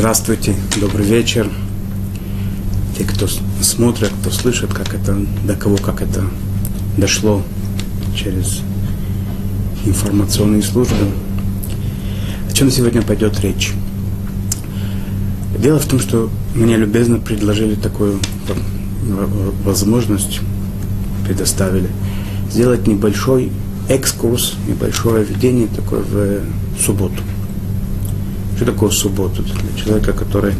Здравствуйте, добрый вечер. Те, кто смотрят, кто слышит, как это, до кого как это дошло через информационные службы. О чем сегодня пойдет речь? Дело в том, что мне любезно предложили такую возможность, предоставили, сделать небольшой экскурс, небольшое введение такое в субботу. Что такое суббота для человека, который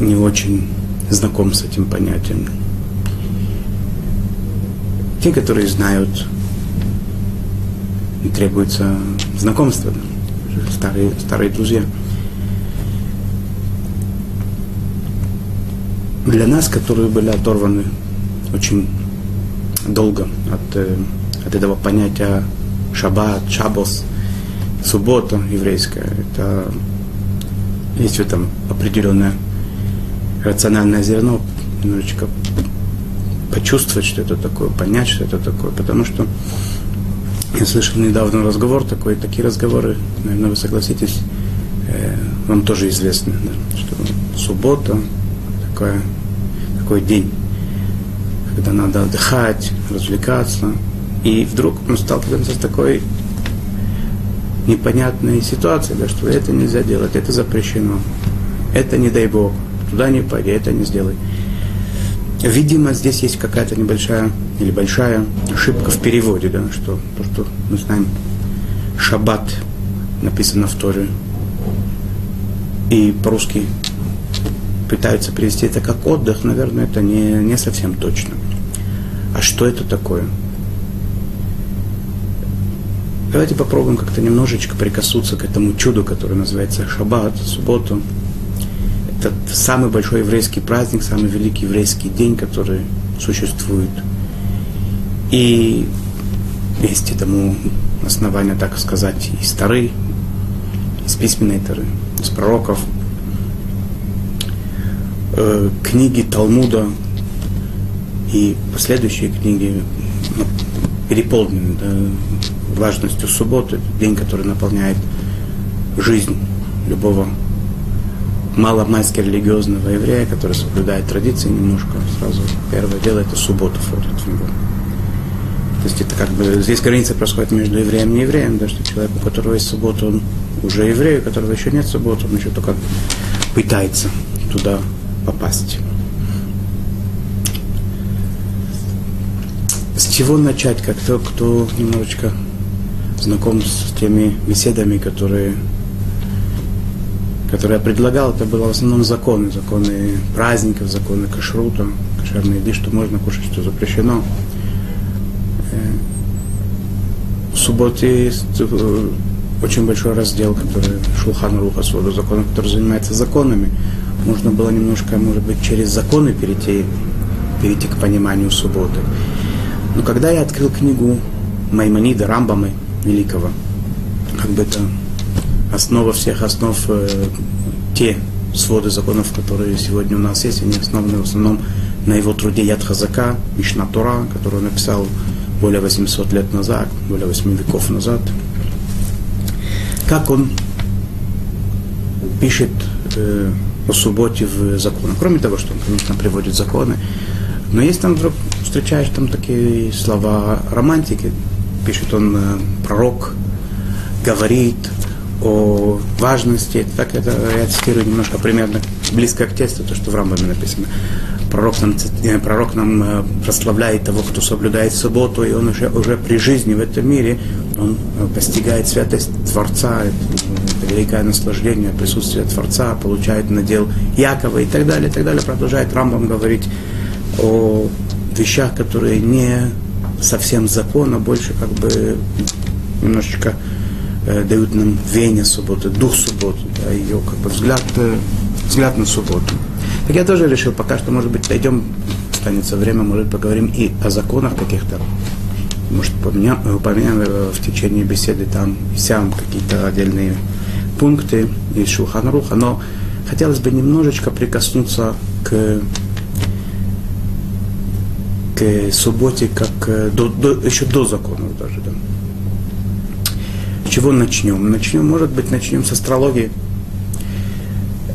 не очень знаком с этим понятием? Те, которые знают, требуется знакомства, старые, старые друзья. Для нас, которые были оторваны очень долго от, э, от этого понятия шаббат, шабос, суббота еврейская, это есть в этом определенное рациональное зерно, немножечко почувствовать, что это такое, понять, что это такое, потому что я слышал недавно разговор такой, такие разговоры, наверное, вы согласитесь, э, вам тоже известно, да, что суббота такая, такой день, когда надо отдыхать, развлекаться, и вдруг мы сталкиваемся с такой непонятные ситуации, да, что это нельзя делать, это запрещено, это не дай Бог, туда не пойди, это не сделай. Видимо, здесь есть какая-то небольшая или большая ошибка в переводе, да, что то, что мы знаем, шаббат написано в Торе, и по-русски пытаются перевести это как отдых, наверное, это не, не совсем точно. А что это такое? Давайте попробуем как-то немножечко прикоснуться к этому чуду, которое называется Шаббат, субботу. Это самый большой еврейский праздник, самый великий еврейский день, который существует. И есть этому основания, так сказать, из Тары, из письменной Тары, из пророков, э, книги Талмуда и последующие книги ну, переполнены да, важностью субботы, день, который наполняет жизнь любого маломайски религиозного еврея, который соблюдает традиции немножко, сразу первое дело это суббота входит в него. То есть это как бы здесь граница происходит между евреем и неевреем, да, что человек, у которого есть суббота, он уже еврей, у которого еще нет субботы, он еще только пытается туда попасть. С чего начать, как то, кто немножечко знаком с теми беседами, которые, которые я предлагал, это было в основном законы, законы праздников, законы кашрута, кошерные еды, что можно кушать, что запрещено. Э, в субботе есть э, очень большой раздел, который Шулхан Руха, свода законов, который занимается законами. Можно было немножко, может быть, через законы перейти, перейти к пониманию субботы. Но когда я открыл книгу Маймонида Рамбамы, великого. Как бы это основа всех основ, э, те своды законов, которые сегодня у нас есть, они основаны в основном на его труде Яд Хазака, Мишна Тора, который он написал более 800 лет назад, более 8 веков назад. Как он пишет э, о субботе в законах. Кроме того, что он, конечно, приводит законы, но есть там вдруг встречаешь там такие слова романтики, пишет он, э, пророк говорит о важности, так это я цитирую немножко примерно близко к тексту, то, что в Рамбаме написано. Пророк нам, э, пророк нам э, прославляет того, кто соблюдает субботу, и он уже, уже при жизни в этом мире, он постигает святость Творца, это великое наслаждение, присутствие Творца, получает надел Якова и так далее, и так далее. Продолжает Рамбам говорить о вещах, которые не совсем закон, а больше как бы немножечко э, дают нам веяние субботы, дух субботы, да, ее как бы взгляд, э, взгляд на субботу. Так я тоже решил, пока что, может быть, дойдем, останется время, может, поговорим и о законах каких-то. Может, упомянем, упомянем э, в течение беседы там и сям какие-то отдельные пункты из Шулханаруха, но хотелось бы немножечко прикоснуться к субботе, как э, до, до, еще до законов даже. Да. С чего начнем? Начнем, может быть, начнем с астрологии.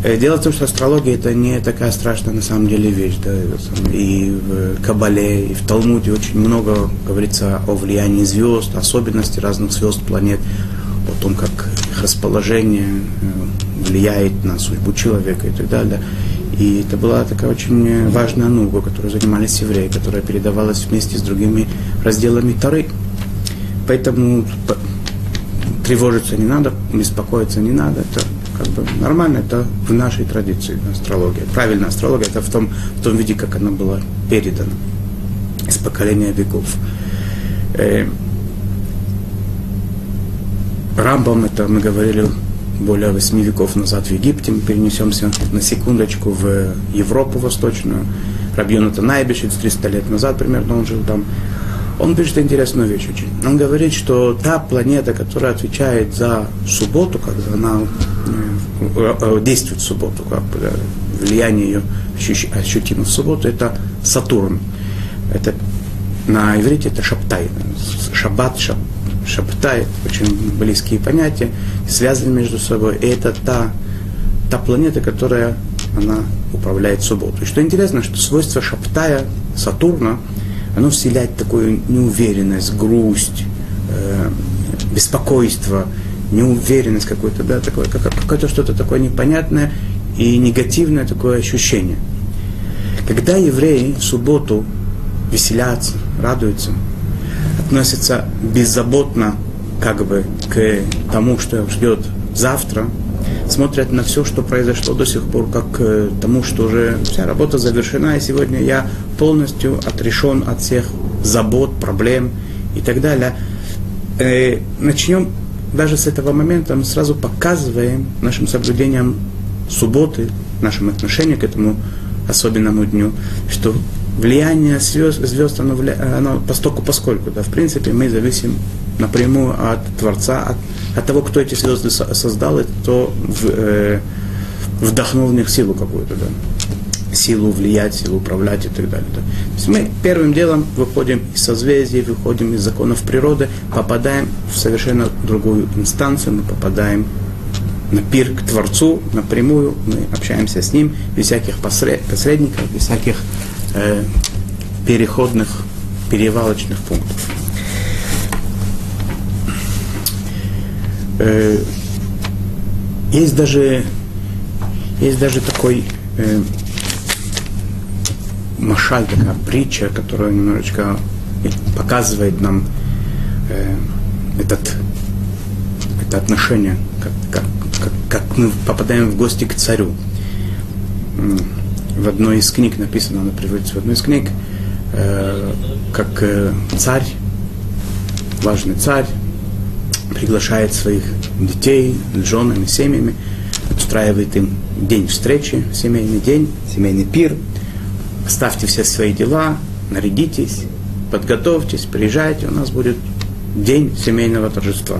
Э, дело в том, что астрология это не такая страшная на самом деле вещь. Да? И в Кабале, и в Талмуде очень много говорится о влиянии звезд, особенности разных звезд, планет, о том, как их расположение э, влияет на судьбу человека и так далее. И это была такая очень важная наука, которой занимались евреи, которая передавалась вместе с другими разделами Тары. Поэтому тревожиться не надо, беспокоиться не надо. Это как бы нормально, это в нашей традиции астрология. Правильная астрология это в том, в том виде, как она была передана из поколения веков. Э, Рамбам, это мы говорили более восьми веков назад в Египте, мы перенесемся на секундочку в Европу восточную. Рабьон это Найбиш, 300 лет назад примерно он жил там. Он пишет интересную вещь очень. Он говорит, что та планета, которая отвечает за субботу, как она э, э, действует в субботу, как влияние ее ощутимо в субботу, это Сатурн. Это на иврите это шаптай, шаббат, шаб, шаптай, очень близкие понятия, связаны между собой. И это та, та планета, которая она управляет субботу. И что интересно, что свойство шаптая Сатурна – оно вселяет такую неуверенность, грусть, э, беспокойство, неуверенность какую-то, да, такое, как, какое-то что-то такое непонятное и негативное такое ощущение. Когда евреи в субботу веселятся, радуются, относятся беззаботно как бы к тому, что ждет завтра, смотрят на все, что произошло до сих пор, как к тому, что уже вся работа завершена, и сегодня я полностью отрешен от всех забот, проблем и так далее. Э, начнем даже с этого момента, мы сразу показываем нашим соблюдением субботы, нашим отношением к этому особенному дню, что влияние звезд, звезд оно, вля... оно постоку поскольку, да, в принципе, мы зависим напрямую от Творца, от, от того, кто эти звезды создал, и кто в, э, вдохнул в них силу какую-то, да силу влиять, силу управлять и так далее. Да. То есть мы первым делом выходим из созвездий, выходим из законов природы, попадаем в совершенно другую инстанцию, мы попадаем на пир к Творцу напрямую, мы общаемся с Ним, без всяких посредников, без всяких э, переходных, перевалочных пунктов. Э, есть даже, есть даже такой э, машаль, такая притча, которая немножечко показывает нам э, этот, это отношение, как, как, как, как мы попадаем в гости к царю. В одной из книг написано, она приводится в одной из книг, э, как э, царь, важный царь, приглашает своих детей женами, семьями, устраивает им день встречи, семейный день, семейный пир – Ставьте все свои дела, нарядитесь, подготовьтесь, приезжайте, у нас будет день семейного торжества.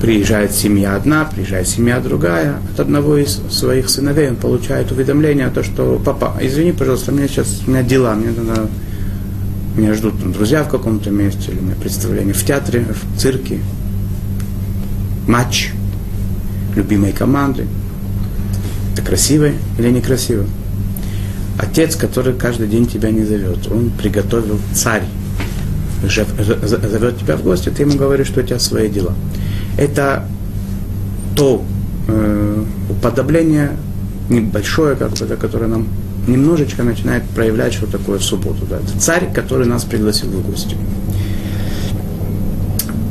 Приезжает семья одна, приезжает семья другая. От одного из своих сыновей он получает уведомление о том, что папа, извини, пожалуйста, мне сейчас, у меня дела, мне надо, меня ждут там, друзья в каком-то месте, или у меня представление в театре, в цирке, матч любимой команды. Это красиво или некрасиво? Отец, который каждый день тебя не зовет, он приготовил царь, зовет тебя в гости, ты ему говоришь, что у тебя свои дела. Это то э, уподобление небольшое, как бы, да, которое нам немножечко начинает проявлять, что такое субботу. Да. Это царь, который нас пригласил в гости.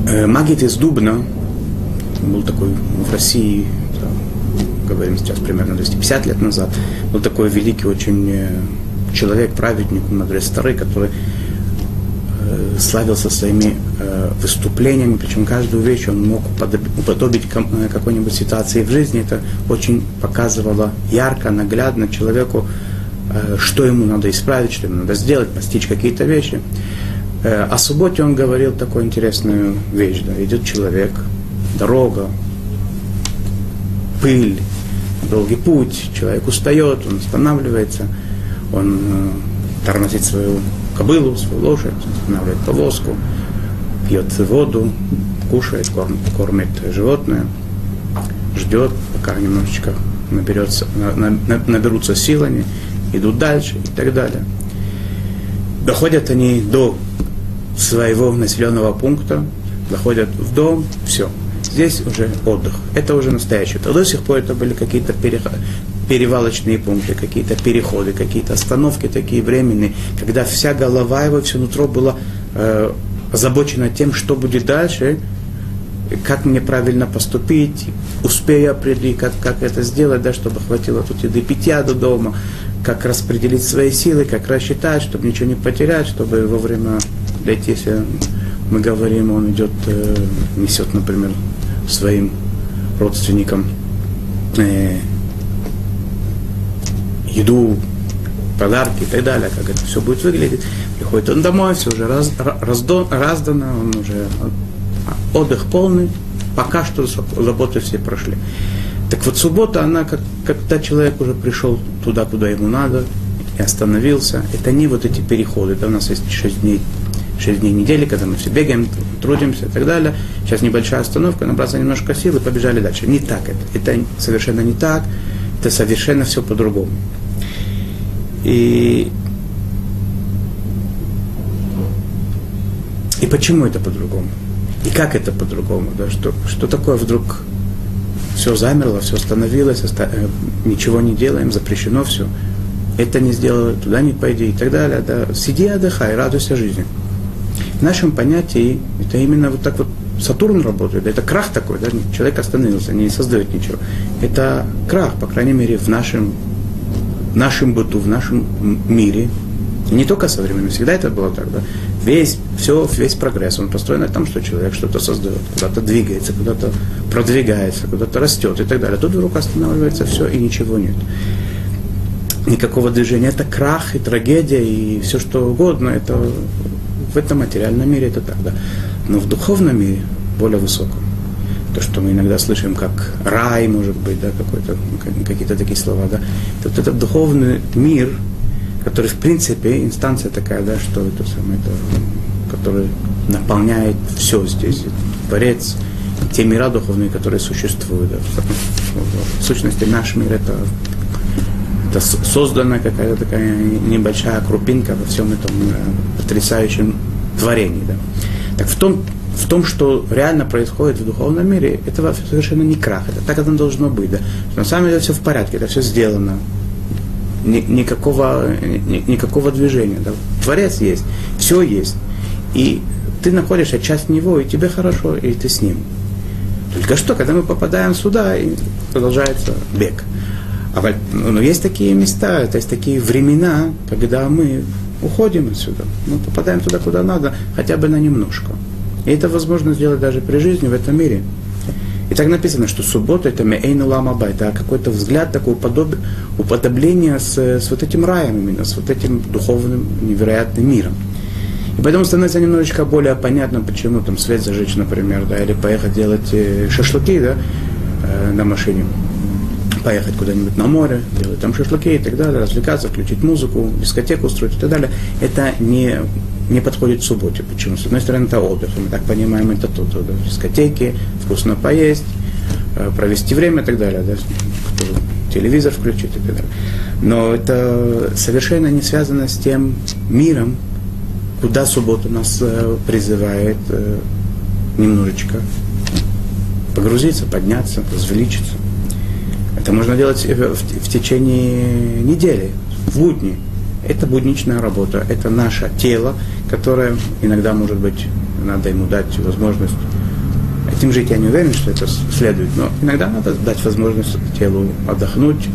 Э, Магит из Дубна, был такой в России говорим сейчас примерно 250 лет назад, был такой великий очень э, человек, праведник, мудрец старый, который славился своими э, выступлениями, причем каждую вещь он мог уподобить какой-нибудь ситуации в жизни. Это очень показывало ярко, наглядно человеку, что ему надо исправить, что ему надо сделать, постичь какие-то вещи. О субботе он говорил такую интересную вещь. Да, идет человек, дорога, пыль, долгий путь, человек устает, он останавливается, он э, тормозит свою кобылу, свою лошадь, останавливает повозку, пьет воду, кушает, кормит, кормит животное, ждет, пока немножечко наберется, на, на, наберутся силами, идут дальше и так далее. Доходят они до своего населенного пункта, доходят в дом, все. Здесь уже отдых. Это уже настоящий. А до сих пор это были какие-то перевалочные пункты, какие-то переходы, какие-то остановки такие временные, когда вся голова его, все нутро было э, озабочено тем, что будет дальше, как мне правильно поступить, успею определить, как, как это сделать, да, чтобы хватило тут еды питья до дома, как распределить свои силы, как рассчитать, чтобы ничего не потерять, чтобы вовремя дойти, если мы говорим, он идет, э, несет, например, своим родственникам э, еду, подарки и так далее, как это все будет выглядеть. Приходит он домой, все уже раз, раздо, раздано, он уже отдых полный, пока что заботы все прошли. Так вот, суббота, она, как, когда человек уже пришел туда, куда ему надо, и остановился, это не вот эти переходы, да, у нас есть 6 дней 6 дней недели, когда мы все бегаем, трудимся и так далее. Сейчас небольшая остановка, набраться немножко сил и побежали дальше. Не так это. Это совершенно не так. Это совершенно все по-другому. И, и почему это по-другому? И как это по-другому? Да? Что, что такое вдруг все замерло, все остановилось, оста... Э, ничего не делаем, запрещено все. Это не сделала, туда не пойди и так далее. Да? Сиди, отдыхай, радуйся жизни. В нашем понятии это именно вот так вот Сатурн работает, это крах такой, да? человек остановился, не создает ничего. Это крах, по крайней мере, в нашем, в нашем быту, в нашем мире. Не только современном, всегда это было так, да? Весь, все, весь прогресс, он построен на том, что человек что-то создает, куда-то двигается, куда-то продвигается, куда-то растет и так далее. Тут вдруг останавливается все и ничего нет. Никакого движения. Это крах и трагедия и все что угодно. Это в этом материальном мире это так, да. Но в духовном мире, более высоком, то, что мы иногда слышим как рай, может быть, да, какой-то, какие-то такие слова, да, вот этот духовный мир, который, в принципе, инстанция такая, да, что это самое, это, который наполняет все здесь, творец, те мира духовные, которые существуют. Да. В сущности, наш мир это, это создана какая-то такая небольшая крупинка во всем этом э, потрясающем творении. Да. Так в том, в том, что реально происходит в духовном мире, это совершенно не крах, это так это должно быть. Да. На самом деле все в порядке, это все сделано. Ни, никакого, ни, никакого движения. Да. Творец есть, все есть. И ты находишься часть него, и тебе хорошо, и ты с ним. Только что, когда мы попадаем сюда, и продолжается бег. А, но есть такие места, то есть такие времена, когда мы уходим отсюда. Мы попадаем туда, куда надо, хотя бы на немножко. И это возможно сделать даже при жизни в этом мире. И так написано, что суббота это меэйну ламаба, это какой-то взгляд, такое уподоб... уподобление с, с вот этим раем именно, с вот этим духовным невероятным миром. И поэтому становится немножечко более понятно, почему там свет зажечь, например, да, или поехать делать э, шашлыки, да, э, на машине поехать куда-нибудь на море, делать там шашлыки и так далее, развлекаться, включить музыку, дискотеку устроить и так далее, это не, не подходит субботе. Почему? С одной стороны, это отдых, мы так понимаем, это тут, да, дискотеки, вкусно поесть, э, провести время и так далее, да, телевизор включить и так далее. Но это совершенно не связано с тем миром, куда суббота нас э, призывает э, немножечко погрузиться, подняться, возвеличиться. Это можно делать в, в течение недели, в будни. Это будничная работа, это наше тело, которое иногда, может быть, надо ему дать возможность этим жить. Я не уверен, что это следует, но иногда надо дать возможность телу отдохнуть,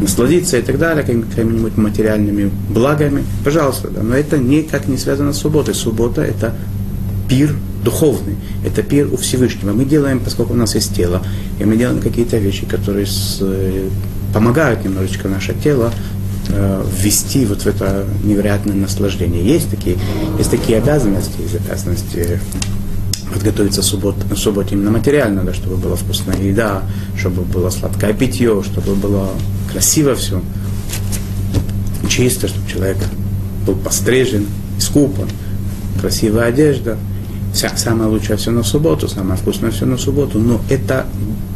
насладиться и так далее, какими-нибудь материальными благами. Пожалуйста, да. но это никак не связано с субботой. Суббота – это пир духовный, это пир у Всевышнего. Мы делаем, поскольку у нас есть тело, и мы делаем какие-то вещи, которые с, э, помогают немножечко наше тело э, ввести вот в это невероятное наслаждение. Есть такие, есть такие обязанности, есть обязанности подготовиться суббот, на субботе именно материально, да, чтобы была вкусная еда, чтобы было сладкое питье, чтобы было красиво все, чисто, чтобы человек был пострижен, искупан, красивая одежда – вся, самое лучшее все на субботу, самое вкусное все на субботу, но это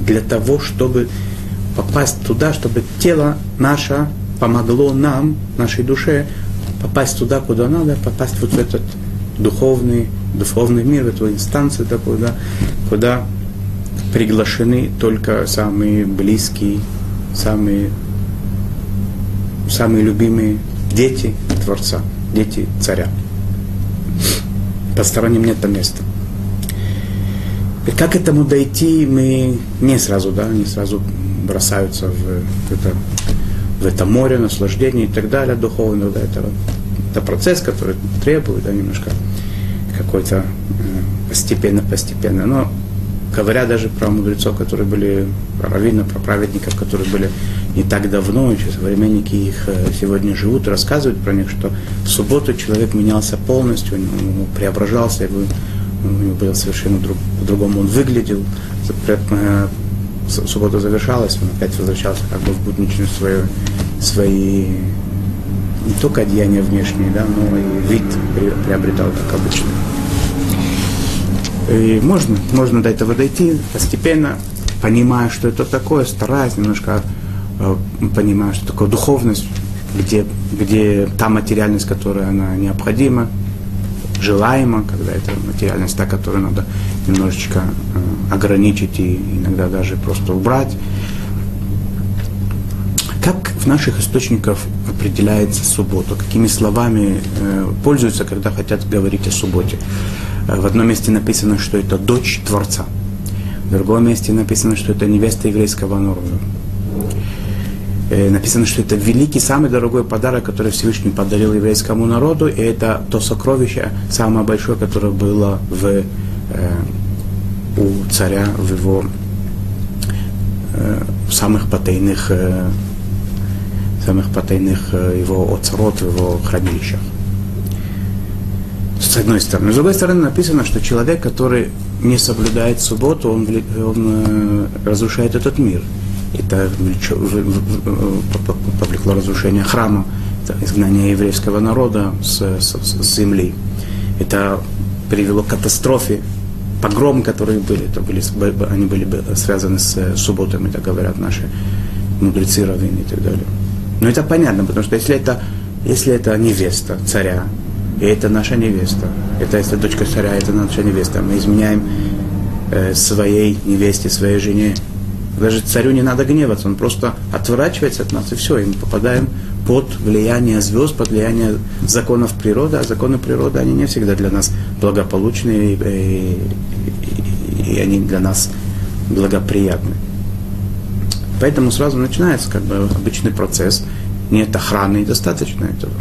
для того, чтобы попасть туда, чтобы тело наше помогло нам, нашей душе, попасть туда, куда надо, попасть вот в этот духовный, духовный мир, в эту инстанцию такую, да, куда приглашены только самые близкие, самые, самые любимые дети Творца, дети царя. Посторонним нет там места. И как к этому дойти, мы не сразу, да, не сразу бросаются в это, в это море наслаждения и так далее, духовного, да, это, это процесс, который требует, да, немножко какой-то постепенно-постепенно. Э, Но говоря даже про мудрецов, которые были, про раввинов, про праведников, которые были не так давно, еще современники их э, сегодня живут, рассказывают про них, что в субботу человек менялся полностью, он преображался, его, у него было совершенно друг, по-другому он выглядел, э, суббота завершалась, он опять возвращался как бы в будничную свою, свои не только одеяния внешние, да, но и вид приобретал, как обычно. И можно, можно до этого дойти постепенно, понимая, что это такое, стараясь немножко э, понимая, что такое духовность, где, где та материальность, которая она необходима, желаема, когда это материальность, та, которую надо немножечко э, ограничить и иногда даже просто убрать. Как в наших источниках определяется суббота? Какими словами э, пользуются, когда хотят говорить о субботе? Э, в одном месте написано, что это дочь Творца. В другом месте написано, что это невеста еврейского народа. Э, написано, что это великий, самый дорогой подарок, который Всевышний подарил еврейскому народу, и это то сокровище, самое большое, которое было в, э, у царя в его э, самых потайных, э, самых потайных э, его оцарот, в его хранилищах с одной стороны. С другой стороны написано, что человек, который не соблюдает субботу, он, он э, разрушает этот мир. Это повлекло разрушение храма, это изгнание еврейского народа с, с, с земли. Это привело к катастрофе, погром, которые были, это были, они были связаны с субботами, так говорят наши мудрецы, раввины и так далее. Но это понятно, потому что если это, если это невеста царя, и это наша невеста. Это если дочка царя, это наша невеста. Мы изменяем э, своей невесте, своей жене. Даже царю не надо гневаться, он просто отворачивается от нас, и все, и мы попадаем под влияние звезд, под влияние законов природы, а законы природы, они не всегда для нас благополучны, и, и, и они для нас благоприятны. Поэтому сразу начинается как бы обычный процесс, нет охраны, достаточно этого.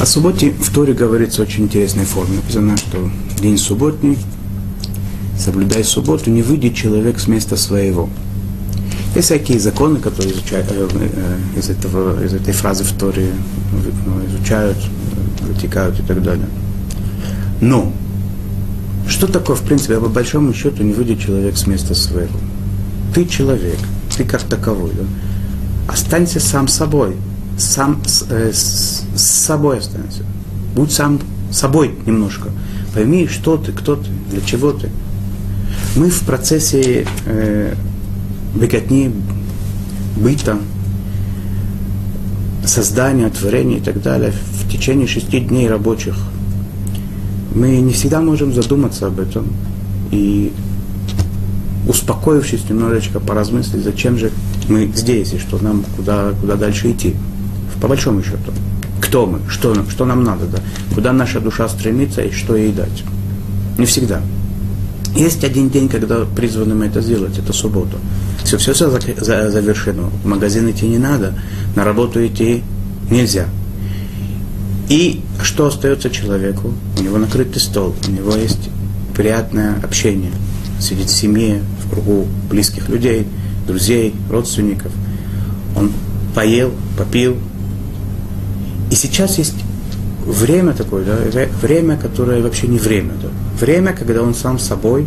О субботе в Торе говорится очень интересной форме. Написано, что день субботний, соблюдай субботу, не выйдет человек с места своего. Есть всякие законы, которые изучают, э, э, из, этого, из этой фразы в Торе ну, изучают, вытекают и так далее. Но что такое, в принципе, по большому счету, не выйдет человек с места своего? Ты человек, ты как таковой. Да? Останься сам собой сам э, с, с собой останься. Будь сам собой немножко. Пойми, что ты, кто ты, для чего ты. Мы в процессе э, беготни, быта, создания, творения и так далее в течение шести дней рабочих. Мы не всегда можем задуматься об этом и успокоившись немножечко поразмыслить, зачем же мы здесь и что нам куда, куда дальше идти по большому счету. Кто мы, что, что нам надо, да? куда наша душа стремится и что ей дать. Не всегда. Есть один день, когда призваны мы это сделать, это суббота. Все, все, все завершено. В магазин идти не надо, на работу идти нельзя. И что остается человеку? У него накрытый стол, у него есть приятное общение. Сидит в семье, в кругу близких людей, друзей, родственников. Он поел, попил. И сейчас есть время такое, да, время, которое вообще не время. Да. Время, когда он сам собой,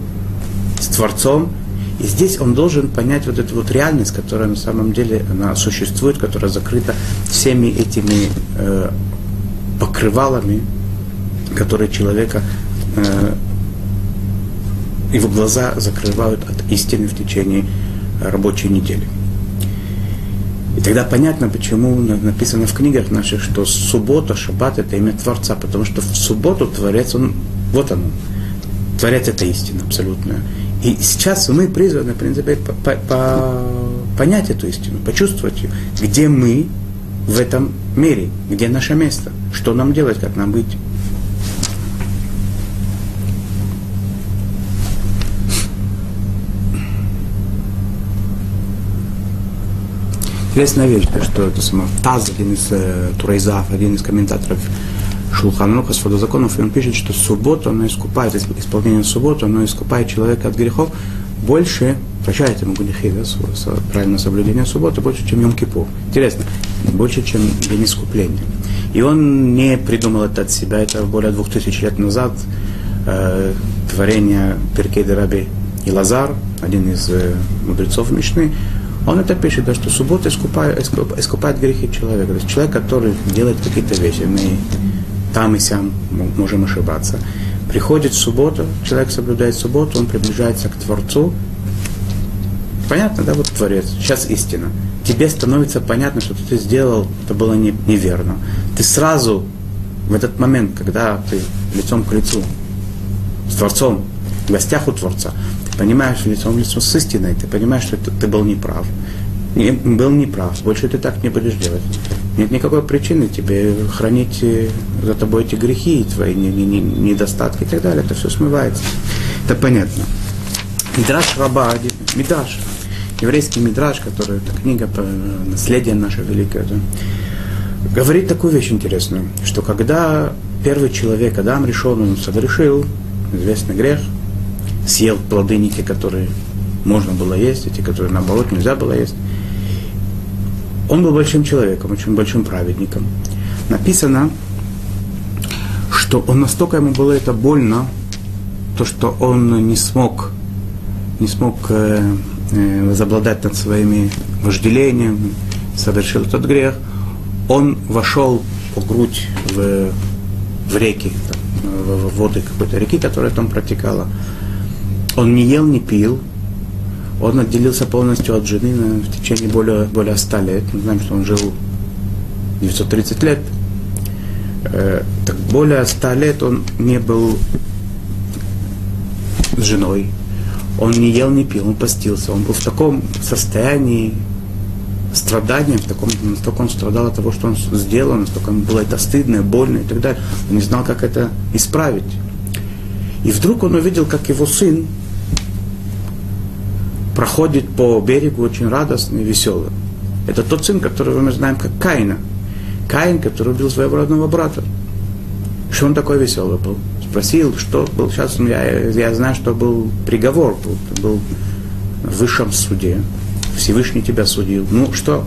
с Творцом, и здесь он должен понять вот эту вот реальность, которая на самом деле она существует, которая закрыта всеми этими э, покрывалами, которые человека, э, его глаза закрывают от истины в течение рабочей недели. И тогда понятно, почему написано в книгах наших, что суббота, шаббат – это имя Творца, потому что в субботу Творец, он, вот он, Творец – это истина абсолютная. И сейчас мы призваны, в принципе, по, по, понять эту истину, почувствовать ее, где мы в этом мире, где наше место, что нам делать, как нам быть. Интересная вещь, что это само, Таз, один из э, Турайзав, один из комментаторов Шулханруха с водозаконов, и он пишет, что субботу она искупает, исполнение субботы, оно искупает человека от грехов больше, прощает ему грехи, да, правильное соблюдение субботы, больше, чем Йом Кипур. Интересно, больше, чем день искупления. И он не придумал это от себя, это более двух тысяч лет назад э, творение Перкеда Раби Илазар, один из э, мудрецов Мишны, он это пишет, что суббота искупает, искупает грехи человека. То есть человек, который делает какие-то вещи, мы там и сям можем ошибаться. Приходит суббота, человек соблюдает субботу, он приближается к Творцу. Понятно, да, вот Творец, сейчас истина. Тебе становится понятно, что ты сделал, это было не, неверно. Ты сразу, в этот момент, когда ты лицом к лицу с Творцом, в гостях у Творца, понимаешь лицом в лицо с истиной, ты понимаешь, что ты был неправ. Не, был неправ, больше ты так не будешь делать. Нет никакой причины тебе хранить э, за тобой эти грехи, твои недостатки и так далее. Это все смывается. Это понятно. Мидраш Раба, Мидраш, еврейский Мидраш, который это книга по наследие наше великое, да, говорит такую вещь интересную, что когда первый человек, Адам решил, он согрешил, известный грех, съел плоды не те, которые можно было есть, эти, которые наоборот нельзя было есть. Он был большим человеком, очень большим праведником. Написано, что он настолько ему было это больно, то, что он не смог, не смог э, э, возобладать над своими вожделениями, совершил этот грех, он вошел по грудь в, в реки, в, в воды какой-то реки, которая там протекала, он не ел, не пил. Он отделился полностью от жены в течение более, более 100 лет. Мы знаем, что он жил 930 лет. Э, так более 100 лет он не был с женой. Он не ел, не пил, он постился. Он был в таком состоянии страдания, в таком, настолько он страдал от того, что он сделал, настолько ему было это стыдно, больно и так далее. Он не знал, как это исправить. И вдруг он увидел, как его сын проходит по берегу очень радостный, веселый. Это тот сын, которого мы знаем как Каина. Каин, который убил своего родного брата. Что он такой веселый был? Спросил, что был. Сейчас я, я знаю, что был приговор, был, был в высшем суде. Всевышний тебя судил. Ну что?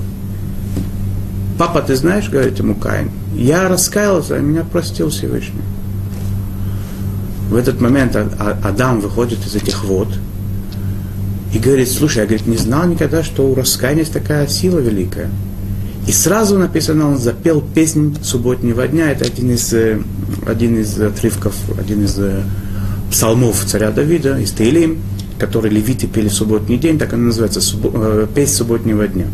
Папа, ты знаешь, говорит ему Каин, я раскаялся, а меня простил Всевышний. В этот момент Адам выходит из этих вод – и говорит, слушай, я говорит, не знал никогда, что у раскаяния есть такая сила великая. И сразу написано, он запел песнь субботнего дня. Это один из, э, один из отрывков, один из э, псалмов царя Давида, из Таилим, который левиты пели в субботний день, так она называется, э, песнь субботнего дня.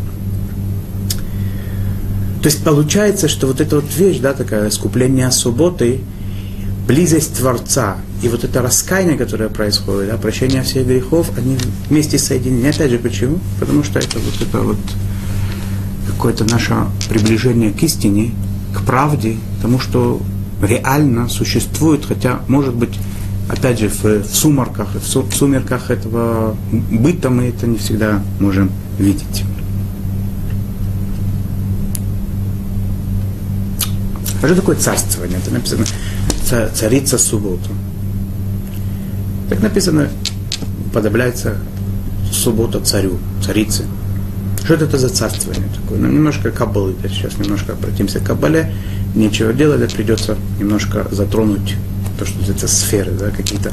То есть получается, что вот эта вот вещь, да, такая искупление субботы, близость Творца и вот это раскаяние, которое происходит, да, прощение всех грехов, они вместе соединены. Опять же, почему? Потому что это вот это вот какое-то наше приближение к истине, к правде, к тому, что реально существует, хотя, может быть, опять же, в, в сумерках, в, в сумерках этого быта мы это не всегда можем видеть. А что такое царствование? Это написано царица субботу. Так написано, подобляется суббота царю, царице. Что это за царствование такое? Ну, немножко каббалы. Сейчас немножко обратимся к каббале. Нечего делать, придется немножко затронуть то, что это сферы, да, какие-то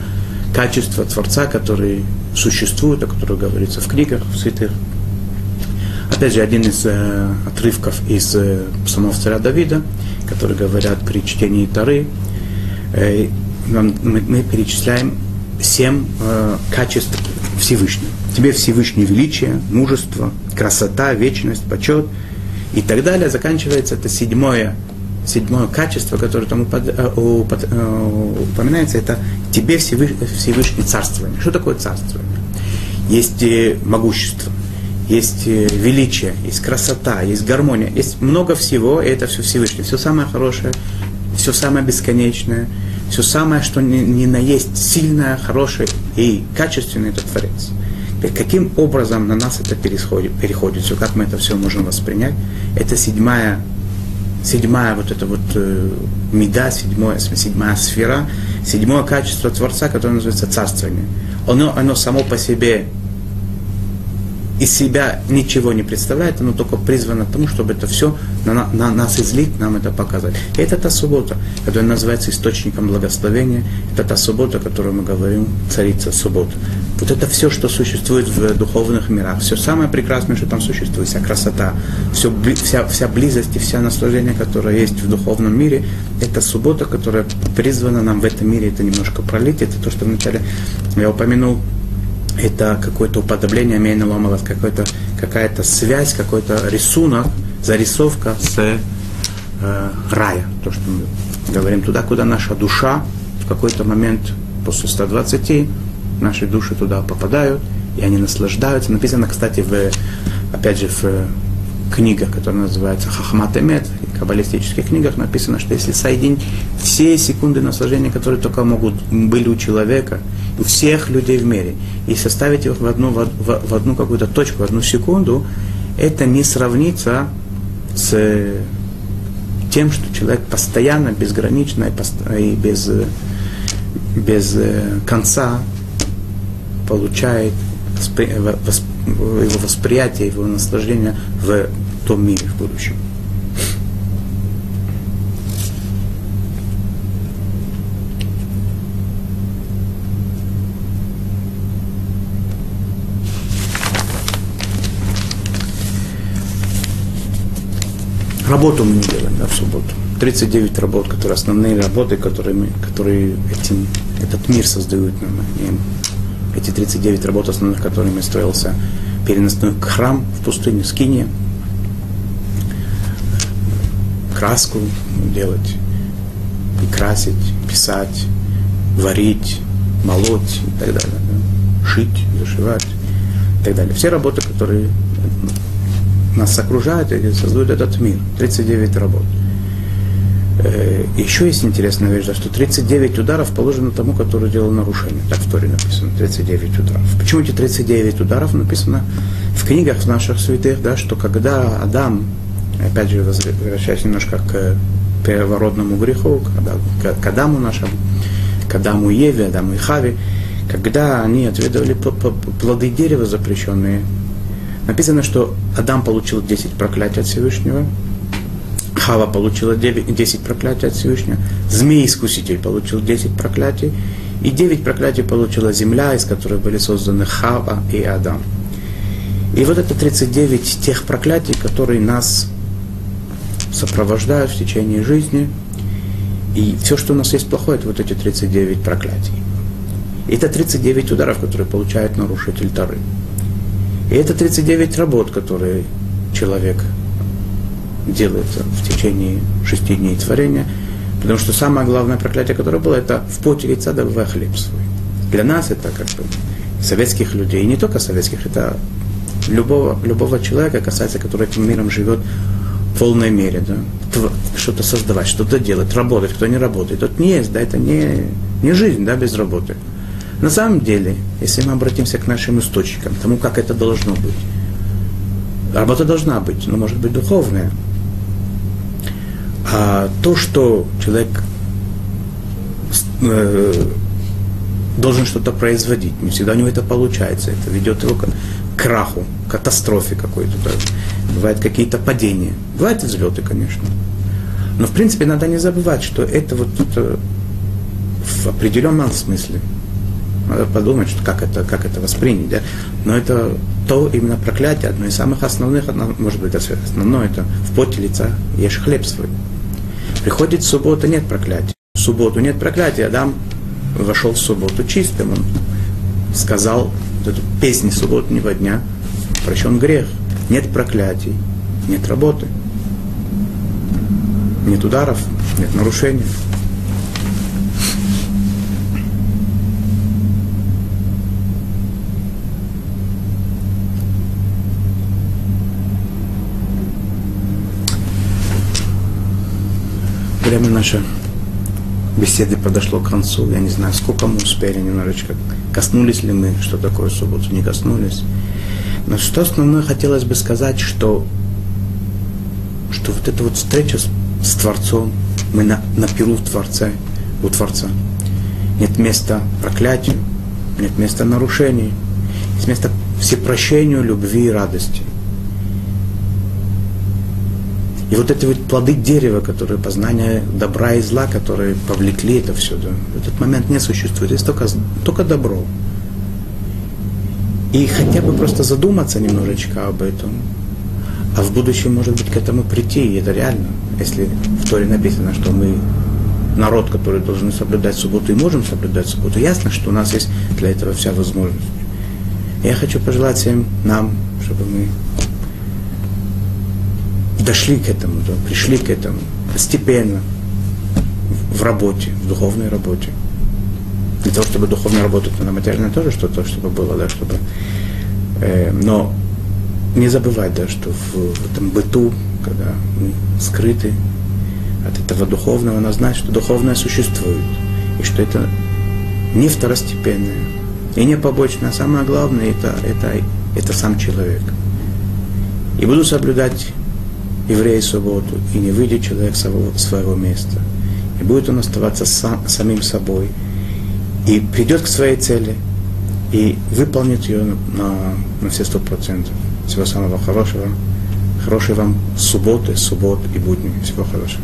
качества Творца, которые существуют, о которых говорится в книгах, в святых. Опять же, один из э, отрывков из э, псалмов царя Давида, которые говорят при чтении Тары, э, мы, мы перечисляем семь э, качеств Всевышнего. Тебе Всевышний величие, мужество, красота, вечность, почет и так далее. Заканчивается это седьмое, седьмое качество, которое там э, э, упоминается, это тебе Всевышний царствование. Что такое царствование? Есть могущество, есть величие, есть красота, есть гармония, есть много всего, и это все Всевышний. Все самое хорошее, все самое бесконечное, все самое, что не, не наесть сильное, хорошее и качественное, это Творец. Теперь, каким образом на нас это переходит, переходит, все, как мы это все можем воспринять, это седьмая, седьмая вот эта вот э, меда, седьмая, седьмая сфера, седьмое качество Творца, которое называется царствование. Оно, оно само по себе из себя ничего не представляет, оно только призвано тому, чтобы это все на, на нас излить, нам это показать. И это та суббота, которая называется источником благословения. Это та суббота, о которой мы говорим, царица суббота. Вот это все, что существует в духовных мирах, все самое прекрасное, что там существует, вся красота, все, вся, вся близость и вся наслаждение, которое есть в духовном мире, это суббота, которая призвана нам в этом мире это немножко пролить. Это то, что вначале я упомянул это какое-то уподобление Мейна Ломалов, какая-то связь, какой-то рисунок, зарисовка с э, рая. То, что мы говорим туда, куда наша душа в какой-то момент после 120 наши души туда попадают, и они наслаждаются. Написано, кстати, в, опять же, в книга, которая называется Хахмат Эмет, каббалистических книгах написано, что если соединить все секунды наслаждения, которые только могут были у человека, у всех людей в мире, и составить их в одну, в, в одну какую-то точку, в одну секунду, это не сравнится с тем, что человек постоянно, безгранично и, без, без конца получает его восприятие, его наслаждение в том мире в будущем. Работу мы не делаем да, в субботу. 39 работ, которые основные работы, которые, мы, которые этим, этот мир создают нам. И эти 39 работ основных, которыми строился переносной храм в пустыне Скиния, краску делать, и красить, писать, варить, молоть и так далее, да? шить, зашивать и так далее. Все работы, которые нас окружают и создают этот мир. 39 работ. Э, еще есть интересная вещь, что 39 ударов положено тому, который делал нарушение. Так в Торе написано, 39 ударов. Почему эти 39 ударов написано в книгах в наших святых, да, что когда Адам, опять же возвращаясь немножко к первородному греху, к, к Адаму нашему, к Адаму Еве, Адаму и Хаве, когда они отведывали плоды дерева запрещенные, написано, что Адам получил 10 проклятий от Всевышнего, Хава получила 9, 10 проклятий от Всевышнего, змей-искуситель получил 10 проклятий, и 9 проклятий получила земля, из которой были созданы Хава и Адам. И вот это 39 тех проклятий, которые нас сопровождают в течение жизни. И все, что у нас есть плохое, это вот эти 39 проклятий. Это 39 ударов, которые получает нарушитель Тары. И это 39 работ, которые человек делает в течение шести дней творения. Потому что самое главное проклятие, которое было, это в поте лица добывая хлеб свой. Для нас это как бы советских людей, и не только советских, это любого, любого человека касается, который этим миром живет в полной мере, да, что-то создавать, что-то делать, работать, кто не работает. Это не есть, да, это не, не жизнь, да, без работы. На самом деле, если мы обратимся к нашим источникам, тому, как это должно быть, работа должна быть, но может быть духовная. А то, что человек э, должен что-то производить, не всегда у него это получается, это ведет его к краху, катастрофе какой-то. Бывают какие-то падения. Бывают взлеты, конечно. Но, в принципе, надо не забывать, что это вот это в определенном смысле. Надо подумать, что как, это, как это воспринять. Да? Но это то именно проклятие, одно из самых основных, одно, может быть, основное, это в поте лица ешь хлеб свой. Приходит суббота, нет проклятия. В субботу нет проклятия. Адам вошел в субботу чистым. Он сказал вот эту песню субботнего дня, прощен грех. Нет проклятий, нет работы, нет ударов, нет нарушений. Время наше беседы подошло к концу. Я не знаю, сколько мы успели немножечко. Коснулись ли мы, что такое субботу, не коснулись. Но что основное хотелось бы сказать, что, что вот эта вот встреча с, с Творцом, мы на, на перу в Творце, у Творца. Нет места проклятию, нет места нарушений, есть место всепрощению, любви и радости. И вот эти вот плоды дерева, которые познание добра и зла, которые повлекли это все, да, этот момент не существует. Есть только, только добро. И хотя бы просто задуматься немножечко об этом, а в будущем, может быть, к этому прийти, и это реально. Если в Торе написано, что мы народ, который должен соблюдать субботу и можем соблюдать субботу, ясно, что у нас есть для этого вся возможность. Я хочу пожелать всем нам, чтобы мы дошли к этому, да, пришли к этому постепенно в работе, в духовной работе. Для того, чтобы духовно работать, надо материально тоже что-то, чтобы было, да, чтобы... Э, но не забывать, да, что в, в этом быту, когда мы скрыты от этого духовного, надо знать, что духовное существует, и что это не второстепенное, и не побочное, а самое главное это, это, это сам человек. И буду соблюдать евреи субботу, и не выйдет человек с своего места. И будет он оставаться сам, самим собой. И придет к своей цели, и выполнит ее на, на все сто процентов. Всего самого хорошего. Хорошей вам субботы, суббот и будни. Всего хорошего.